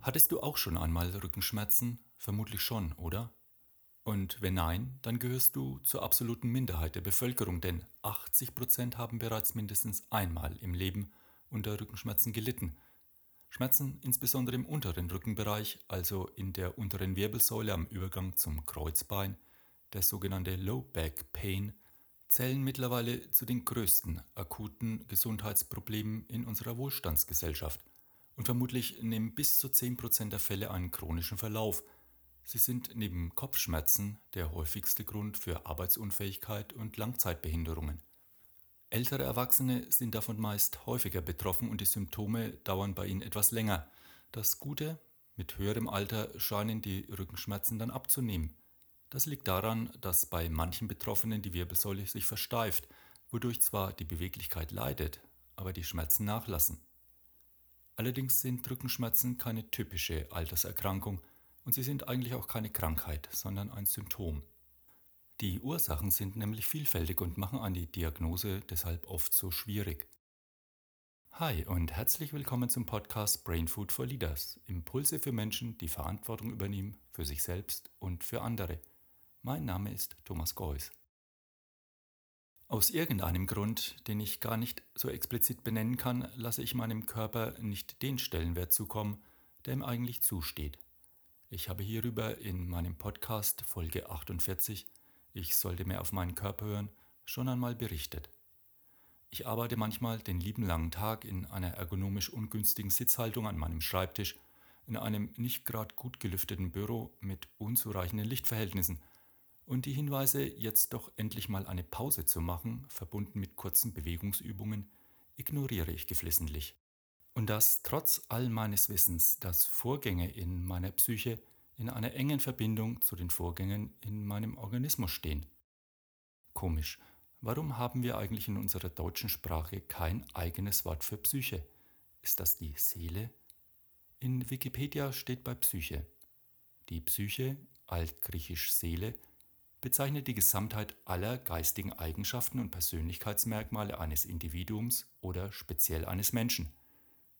Hattest du auch schon einmal Rückenschmerzen? Vermutlich schon, oder? Und wenn nein, dann gehörst du zur absoluten Minderheit der Bevölkerung, denn 80% haben bereits mindestens einmal im Leben unter Rückenschmerzen gelitten. Schmerzen insbesondere im unteren Rückenbereich, also in der unteren Wirbelsäule am Übergang zum Kreuzbein, der sogenannte Low Back Pain, zählen mittlerweile zu den größten akuten Gesundheitsproblemen in unserer Wohlstandsgesellschaft. Und vermutlich nehmen bis zu 10% der Fälle einen chronischen Verlauf. Sie sind neben Kopfschmerzen der häufigste Grund für Arbeitsunfähigkeit und Langzeitbehinderungen. Ältere Erwachsene sind davon meist häufiger betroffen und die Symptome dauern bei ihnen etwas länger. Das Gute, mit höherem Alter scheinen die Rückenschmerzen dann abzunehmen. Das liegt daran, dass bei manchen Betroffenen die Wirbelsäule sich versteift, wodurch zwar die Beweglichkeit leidet, aber die Schmerzen nachlassen. Allerdings sind Rückenschmerzen keine typische Alterserkrankung und sie sind eigentlich auch keine Krankheit, sondern ein Symptom. Die Ursachen sind nämlich vielfältig und machen eine Diagnose deshalb oft so schwierig. Hi und herzlich willkommen zum Podcast Brain Food for Leaders. Impulse für Menschen, die Verantwortung übernehmen für sich selbst und für andere. Mein Name ist Thomas Geuss. Aus irgendeinem Grund, den ich gar nicht so explizit benennen kann, lasse ich meinem Körper nicht den Stellenwert zukommen, der ihm eigentlich zusteht. Ich habe hierüber in meinem Podcast Folge 48 ich sollte mehr auf meinen Körper hören, schon einmal berichtet. Ich arbeite manchmal den lieben langen Tag in einer ergonomisch ungünstigen Sitzhaltung an meinem Schreibtisch, in einem nicht gerade gut gelüfteten Büro mit unzureichenden Lichtverhältnissen. Und die Hinweise, jetzt doch endlich mal eine Pause zu machen, verbunden mit kurzen Bewegungsübungen, ignoriere ich geflissentlich. Und das trotz all meines Wissens, dass Vorgänge in meiner Psyche in einer engen Verbindung zu den Vorgängen in meinem Organismus stehen. Komisch, warum haben wir eigentlich in unserer deutschen Sprache kein eigenes Wort für Psyche? Ist das die Seele? In Wikipedia steht bei Psyche. Die Psyche, altgriechisch Seele, bezeichnet die Gesamtheit aller geistigen Eigenschaften und Persönlichkeitsmerkmale eines Individuums oder speziell eines Menschen.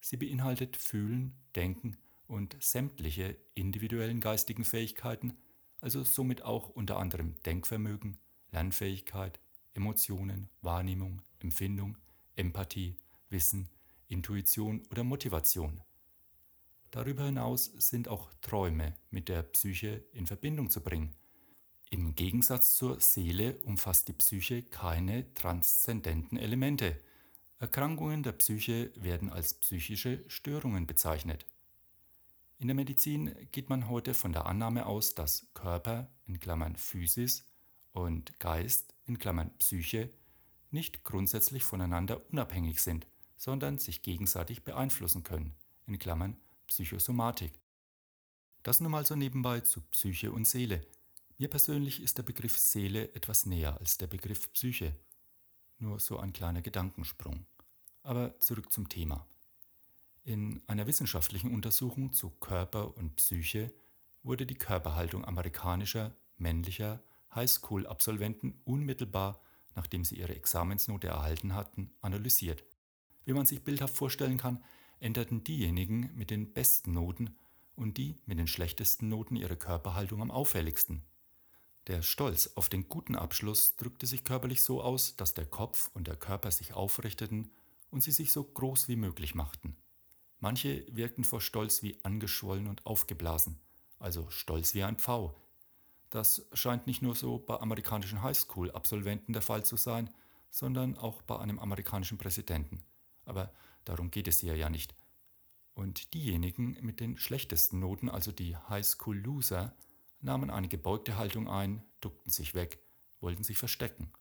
Sie beinhaltet Fühlen, Denken, und sämtliche individuellen geistigen Fähigkeiten, also somit auch unter anderem Denkvermögen, Lernfähigkeit, Emotionen, Wahrnehmung, Empfindung, Empathie, Wissen, Intuition oder Motivation. Darüber hinaus sind auch Träume mit der Psyche in Verbindung zu bringen. Im Gegensatz zur Seele umfasst die Psyche keine transzendenten Elemente. Erkrankungen der Psyche werden als psychische Störungen bezeichnet. In der Medizin geht man heute von der Annahme aus, dass Körper in Klammern Physis und Geist in Klammern Psyche nicht grundsätzlich voneinander unabhängig sind, sondern sich gegenseitig beeinflussen können, in Klammern Psychosomatik. Das nun mal so nebenbei zu Psyche und Seele. Mir persönlich ist der Begriff Seele etwas näher als der Begriff Psyche. Nur so ein kleiner Gedankensprung. Aber zurück zum Thema. In einer wissenschaftlichen Untersuchung zu Körper und Psyche wurde die Körperhaltung amerikanischer männlicher Highschool-Absolventen unmittelbar, nachdem sie ihre Examensnote erhalten hatten, analysiert. Wie man sich bildhaft vorstellen kann, änderten diejenigen mit den besten Noten und die mit den schlechtesten Noten ihre Körperhaltung am auffälligsten. Der Stolz auf den guten Abschluss drückte sich körperlich so aus, dass der Kopf und der Körper sich aufrichteten und sie sich so groß wie möglich machten. Manche wirkten vor Stolz wie angeschwollen und aufgeblasen, also stolz wie ein Pfau. Das scheint nicht nur so bei amerikanischen Highschool-Absolventen der Fall zu sein, sondern auch bei einem amerikanischen Präsidenten. Aber darum geht es hier ja nicht. Und diejenigen mit den schlechtesten Noten, also die Highschool-Loser, nahmen eine gebeugte Haltung ein, duckten sich weg, wollten sich verstecken.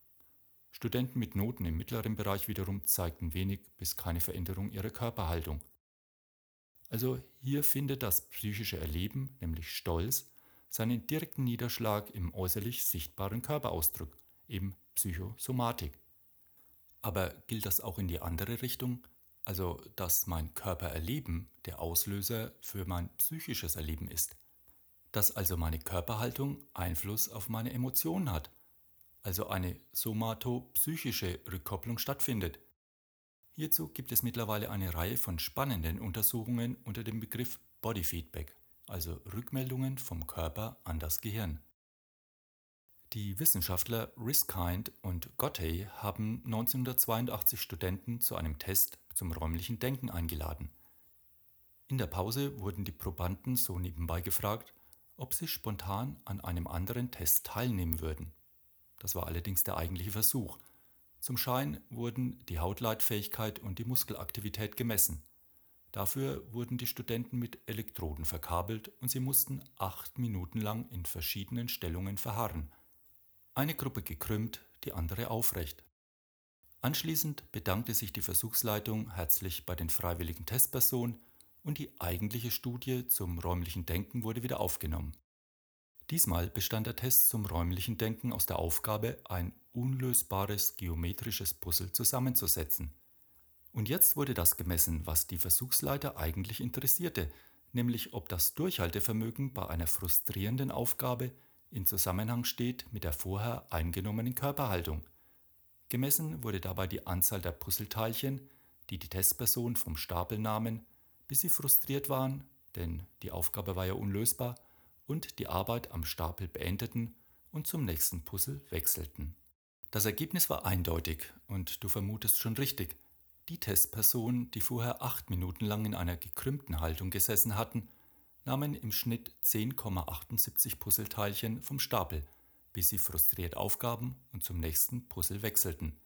Studenten mit Noten im mittleren Bereich wiederum zeigten wenig bis keine Veränderung ihrer Körperhaltung. Also hier findet das psychische Erleben, nämlich Stolz, seinen direkten Niederschlag im äußerlich sichtbaren Körperausdruck, eben Psychosomatik. Aber gilt das auch in die andere Richtung, also dass mein Körpererleben der Auslöser für mein psychisches Erleben ist? Dass also meine Körperhaltung Einfluss auf meine Emotionen hat, also eine somatopsychische Rückkopplung stattfindet. Hierzu gibt es mittlerweile eine Reihe von spannenden Untersuchungen unter dem Begriff Body Feedback, also Rückmeldungen vom Körper an das Gehirn. Die Wissenschaftler Riskind und Gottey haben 1982 Studenten zu einem Test zum räumlichen Denken eingeladen. In der Pause wurden die Probanden so nebenbei gefragt, ob sie spontan an einem anderen Test teilnehmen würden. Das war allerdings der eigentliche Versuch. Zum Schein wurden die Hautleitfähigkeit und die Muskelaktivität gemessen. Dafür wurden die Studenten mit Elektroden verkabelt und sie mussten acht Minuten lang in verschiedenen Stellungen verharren. Eine Gruppe gekrümmt, die andere aufrecht. Anschließend bedankte sich die Versuchsleitung herzlich bei den freiwilligen Testpersonen und die eigentliche Studie zum räumlichen Denken wurde wieder aufgenommen. Diesmal bestand der Test zum räumlichen Denken aus der Aufgabe, ein unlösbares geometrisches Puzzle zusammenzusetzen. Und jetzt wurde das gemessen, was die Versuchsleiter eigentlich interessierte, nämlich ob das Durchhaltevermögen bei einer frustrierenden Aufgabe in Zusammenhang steht mit der vorher eingenommenen Körperhaltung. Gemessen wurde dabei die Anzahl der Puzzleteilchen, die die Testperson vom Stapel nahmen, bis sie frustriert waren, denn die Aufgabe war ja unlösbar, und die Arbeit am Stapel beendeten und zum nächsten Puzzle wechselten. Das Ergebnis war eindeutig und du vermutest schon richtig. Die Testpersonen, die vorher acht Minuten lang in einer gekrümmten Haltung gesessen hatten, nahmen im Schnitt 10,78 Puzzleteilchen vom Stapel, bis sie frustriert aufgaben und zum nächsten Puzzle wechselten.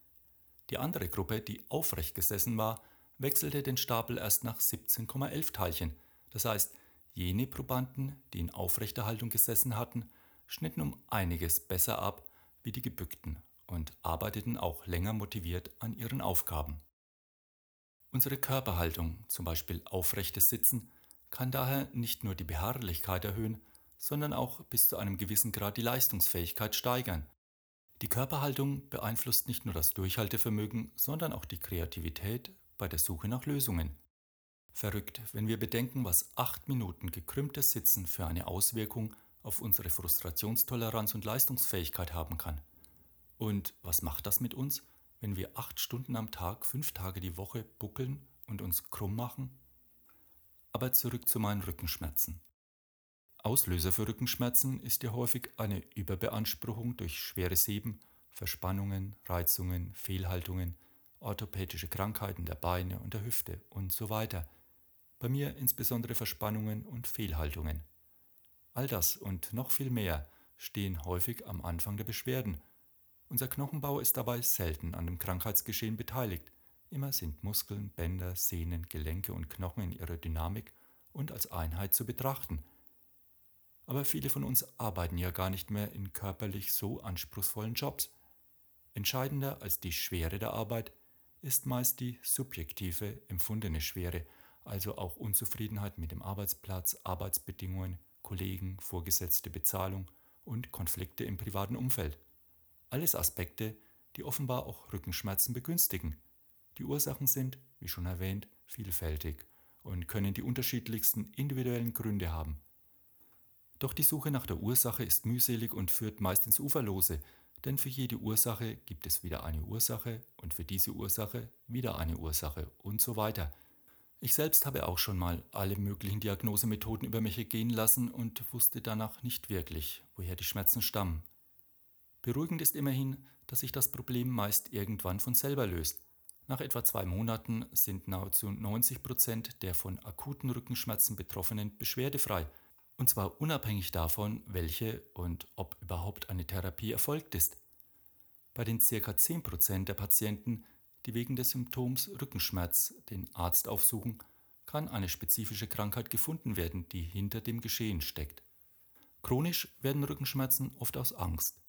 Die andere Gruppe, die aufrecht gesessen war, wechselte den Stapel erst nach 17,11 Teilchen. Das heißt, jene Probanden, die in aufrechter Haltung gesessen hatten, schnitten um einiges besser ab wie die gebückten und arbeiteten auch länger motiviert an ihren Aufgaben. Unsere Körperhaltung, zum Beispiel aufrechtes Sitzen, kann daher nicht nur die Beharrlichkeit erhöhen, sondern auch bis zu einem gewissen Grad die Leistungsfähigkeit steigern. Die Körperhaltung beeinflusst nicht nur das Durchhaltevermögen, sondern auch die Kreativität bei der Suche nach Lösungen. Verrückt, wenn wir bedenken, was acht Minuten gekrümmtes Sitzen für eine Auswirkung auf unsere Frustrationstoleranz und Leistungsfähigkeit haben kann. Und was macht das mit uns, wenn wir acht Stunden am Tag, fünf Tage die Woche buckeln und uns krumm machen? Aber zurück zu meinen Rückenschmerzen. Auslöser für Rückenschmerzen ist ja häufig eine Überbeanspruchung durch schweres Heben, Verspannungen, Reizungen, Fehlhaltungen, orthopädische Krankheiten der Beine und der Hüfte und so weiter. Bei mir insbesondere Verspannungen und Fehlhaltungen. All das und noch viel mehr stehen häufig am Anfang der Beschwerden. Unser Knochenbau ist dabei selten an dem Krankheitsgeschehen beteiligt. Immer sind Muskeln, Bänder, Sehnen, Gelenke und Knochen in ihrer Dynamik und als Einheit zu betrachten. Aber viele von uns arbeiten ja gar nicht mehr in körperlich so anspruchsvollen Jobs. Entscheidender als die Schwere der Arbeit ist meist die subjektive empfundene Schwere, also auch Unzufriedenheit mit dem Arbeitsplatz, Arbeitsbedingungen, Kollegen, vorgesetzte Bezahlung und Konflikte im privaten Umfeld. Alles Aspekte, die offenbar auch Rückenschmerzen begünstigen. Die Ursachen sind, wie schon erwähnt, vielfältig und können die unterschiedlichsten individuellen Gründe haben. Doch die Suche nach der Ursache ist mühselig und führt meist ins Uferlose, denn für jede Ursache gibt es wieder eine Ursache und für diese Ursache wieder eine Ursache und so weiter. Ich selbst habe auch schon mal alle möglichen Diagnosemethoden über mich gehen lassen und wusste danach nicht wirklich, woher die Schmerzen stammen. Beruhigend ist immerhin, dass sich das Problem meist irgendwann von selber löst. Nach etwa zwei Monaten sind nahezu 90 Prozent der von akuten Rückenschmerzen Betroffenen beschwerdefrei und zwar unabhängig davon, welche und ob überhaupt eine Therapie erfolgt ist. Bei den ca. 10% der Patienten, die wegen des Symptoms Rückenschmerz den Arzt aufsuchen, kann eine spezifische Krankheit gefunden werden, die hinter dem Geschehen steckt. Chronisch werden Rückenschmerzen oft aus Angst.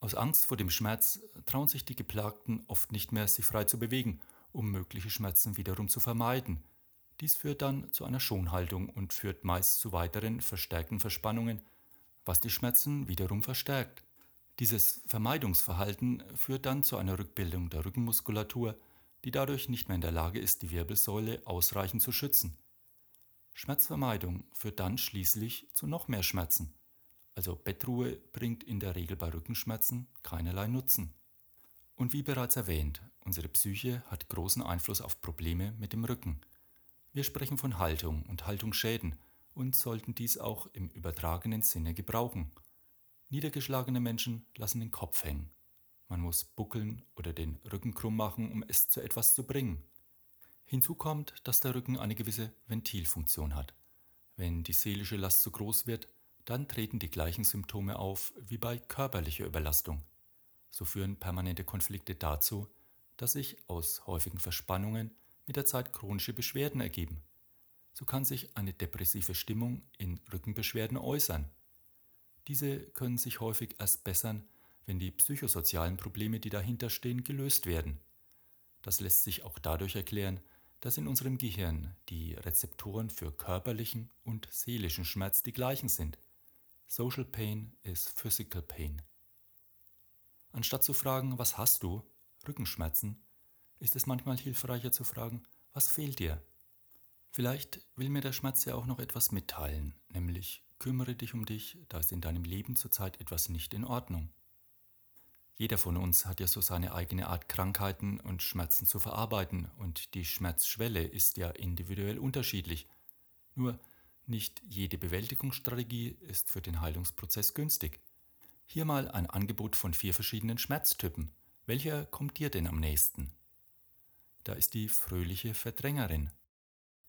Aus Angst vor dem Schmerz trauen sich die Geplagten oft nicht mehr, sich frei zu bewegen, um mögliche Schmerzen wiederum zu vermeiden. Dies führt dann zu einer Schonhaltung und führt meist zu weiteren verstärkten Verspannungen, was die Schmerzen wiederum verstärkt. Dieses Vermeidungsverhalten führt dann zu einer Rückbildung der Rückenmuskulatur, die dadurch nicht mehr in der Lage ist, die Wirbelsäule ausreichend zu schützen. Schmerzvermeidung führt dann schließlich zu noch mehr Schmerzen. Also Bettruhe bringt in der Regel bei Rückenschmerzen keinerlei Nutzen. Und wie bereits erwähnt, unsere Psyche hat großen Einfluss auf Probleme mit dem Rücken. Wir sprechen von Haltung und Haltungsschäden und sollten dies auch im übertragenen Sinne gebrauchen. Niedergeschlagene Menschen lassen den Kopf hängen. Man muss buckeln oder den Rücken krumm machen, um es zu etwas zu bringen. Hinzu kommt, dass der Rücken eine gewisse Ventilfunktion hat. Wenn die seelische Last zu groß wird, dann treten die gleichen Symptome auf wie bei körperlicher Überlastung. So führen permanente Konflikte dazu, dass sich aus häufigen Verspannungen mit der Zeit chronische Beschwerden ergeben. So kann sich eine depressive Stimmung in Rückenbeschwerden äußern. Diese können sich häufig erst bessern, wenn die psychosozialen Probleme, die dahinter stehen, gelöst werden. Das lässt sich auch dadurch erklären, dass in unserem Gehirn die Rezeptoren für körperlichen und seelischen Schmerz die gleichen sind. Social Pain is Physical Pain. Anstatt zu fragen, was hast du, Rückenschmerzen, ist es manchmal hilfreicher zu fragen, was fehlt dir? Vielleicht will mir der Schmerz ja auch noch etwas mitteilen, nämlich kümmere dich um dich, da ist in deinem Leben zurzeit etwas nicht in Ordnung. Jeder von uns hat ja so seine eigene Art Krankheiten und Schmerzen zu verarbeiten und die Schmerzschwelle ist ja individuell unterschiedlich. Nur nicht jede Bewältigungsstrategie ist für den Heilungsprozess günstig. Hier mal ein Angebot von vier verschiedenen Schmerztypen. Welcher kommt dir denn am nächsten? Da ist die fröhliche Verdrängerin.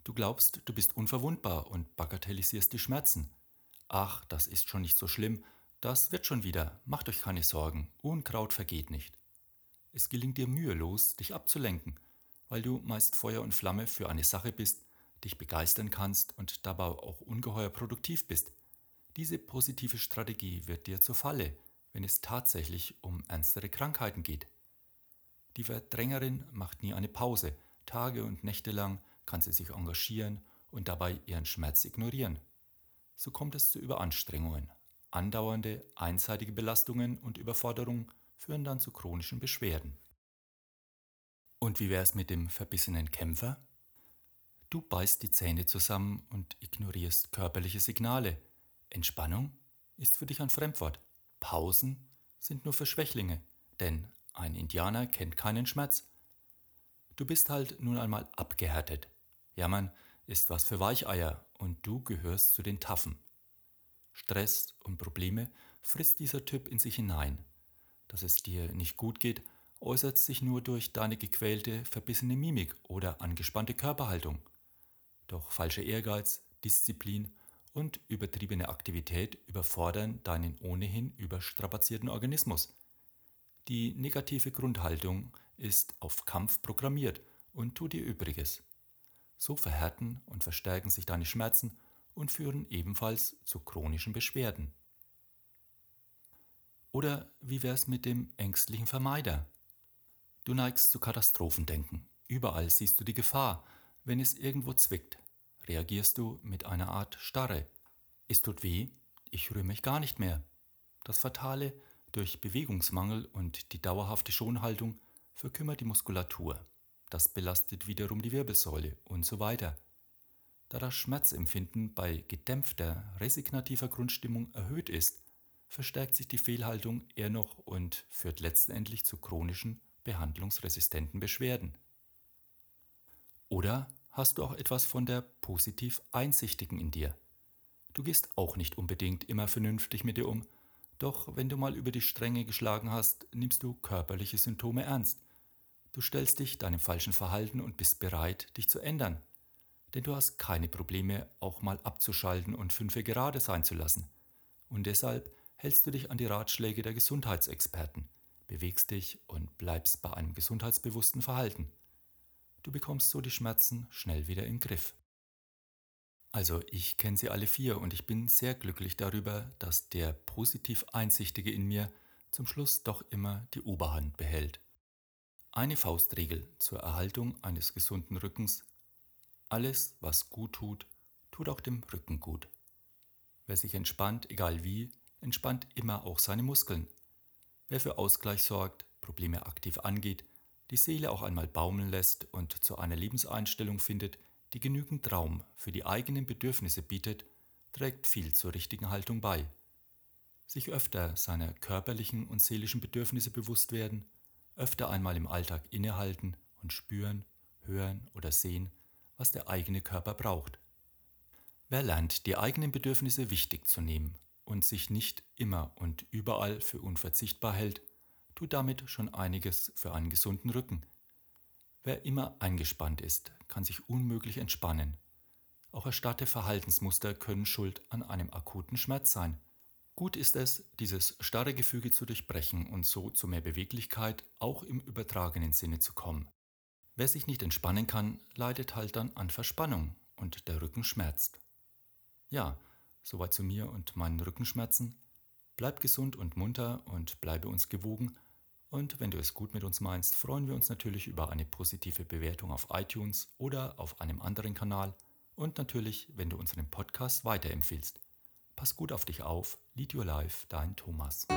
Du glaubst, du bist unverwundbar und bagatellisierst die Schmerzen. Ach, das ist schon nicht so schlimm, das wird schon wieder, macht euch keine Sorgen, Unkraut vergeht nicht. Es gelingt dir mühelos, dich abzulenken, weil du meist Feuer und Flamme für eine Sache bist, dich begeistern kannst und dabei auch ungeheuer produktiv bist. Diese positive Strategie wird dir zur Falle, wenn es tatsächlich um ernstere Krankheiten geht. Die Verdrängerin macht nie eine Pause, Tage und Nächte lang kann sie sich engagieren und dabei ihren Schmerz ignorieren. So kommt es zu Überanstrengungen, Andauernde einseitige Belastungen und Überforderungen führen dann zu chronischen Beschwerden. Und wie wäre es mit dem verbissenen Kämpfer? Du beißt die Zähne zusammen und ignorierst körperliche Signale. Entspannung ist für dich ein Fremdwort. Pausen sind nur für Schwächlinge, denn ein Indianer kennt keinen Schmerz. Du bist halt nun einmal abgehärtet. Jammern ist was für Weicheier und du gehörst zu den Taffen. Stress und Probleme frisst dieser Typ in sich hinein. Dass es dir nicht gut geht, äußert sich nur durch deine gequälte, verbissene Mimik oder angespannte Körperhaltung. Doch falscher Ehrgeiz, Disziplin und übertriebene Aktivität überfordern deinen ohnehin überstrapazierten Organismus. Die negative Grundhaltung ist auf Kampf programmiert und tut ihr Übriges. So verhärten und verstärken sich deine Schmerzen und führen ebenfalls zu chronischen Beschwerden. Oder wie wär's mit dem ängstlichen Vermeider? Du neigst zu Katastrophendenken. Überall siehst du die Gefahr. Wenn es irgendwo zwickt, reagierst du mit einer Art Starre. Es tut weh, ich rühre mich gar nicht mehr. Das Fatale durch Bewegungsmangel und die dauerhafte Schonhaltung verkümmert die Muskulatur. Das belastet wiederum die Wirbelsäule und so weiter. Da das Schmerzempfinden bei gedämpfter, resignativer Grundstimmung erhöht ist, verstärkt sich die Fehlhaltung eher noch und führt letztendlich zu chronischen, behandlungsresistenten Beschwerden. Oder hast du auch etwas von der positiv Einsichtigen in dir? Du gehst auch nicht unbedingt immer vernünftig mit dir um, doch wenn du mal über die Stränge geschlagen hast, nimmst du körperliche Symptome ernst. Du stellst dich deinem falschen Verhalten und bist bereit, dich zu ändern denn du hast keine Probleme, auch mal abzuschalten und fünfe gerade sein zu lassen. Und deshalb hältst du dich an die Ratschläge der Gesundheitsexperten, bewegst dich und bleibst bei einem gesundheitsbewussten Verhalten. Du bekommst so die Schmerzen schnell wieder im Griff. Also ich kenne sie alle vier und ich bin sehr glücklich darüber, dass der positiv Einsichtige in mir zum Schluss doch immer die Oberhand behält. Eine Faustregel zur Erhaltung eines gesunden Rückens alles, was gut tut, tut auch dem Rücken gut. Wer sich entspannt, egal wie, entspannt immer auch seine Muskeln. Wer für Ausgleich sorgt, Probleme aktiv angeht, die Seele auch einmal baumeln lässt und zu einer Lebenseinstellung findet, die genügend Raum für die eigenen Bedürfnisse bietet, trägt viel zur richtigen Haltung bei. Sich öfter seiner körperlichen und seelischen Bedürfnisse bewusst werden, öfter einmal im Alltag innehalten und spüren, hören oder sehen, was der eigene Körper braucht. Wer lernt, die eigenen Bedürfnisse wichtig zu nehmen und sich nicht immer und überall für unverzichtbar hält, tut damit schon einiges für einen gesunden Rücken. Wer immer eingespannt ist, kann sich unmöglich entspannen. Auch erstarrte Verhaltensmuster können schuld an einem akuten Schmerz sein. Gut ist es, dieses starre Gefüge zu durchbrechen und so zu mehr Beweglichkeit auch im übertragenen Sinne zu kommen. Wer sich nicht entspannen kann, leidet halt dann an Verspannung und der Rücken schmerzt. Ja, soweit zu mir und meinen Rückenschmerzen. Bleib gesund und munter und bleibe uns gewogen. Und wenn du es gut mit uns meinst, freuen wir uns natürlich über eine positive Bewertung auf iTunes oder auf einem anderen Kanal und natürlich, wenn du unseren Podcast weiterempfiehlst. Pass gut auf dich auf. Lead Your Life, dein Thomas.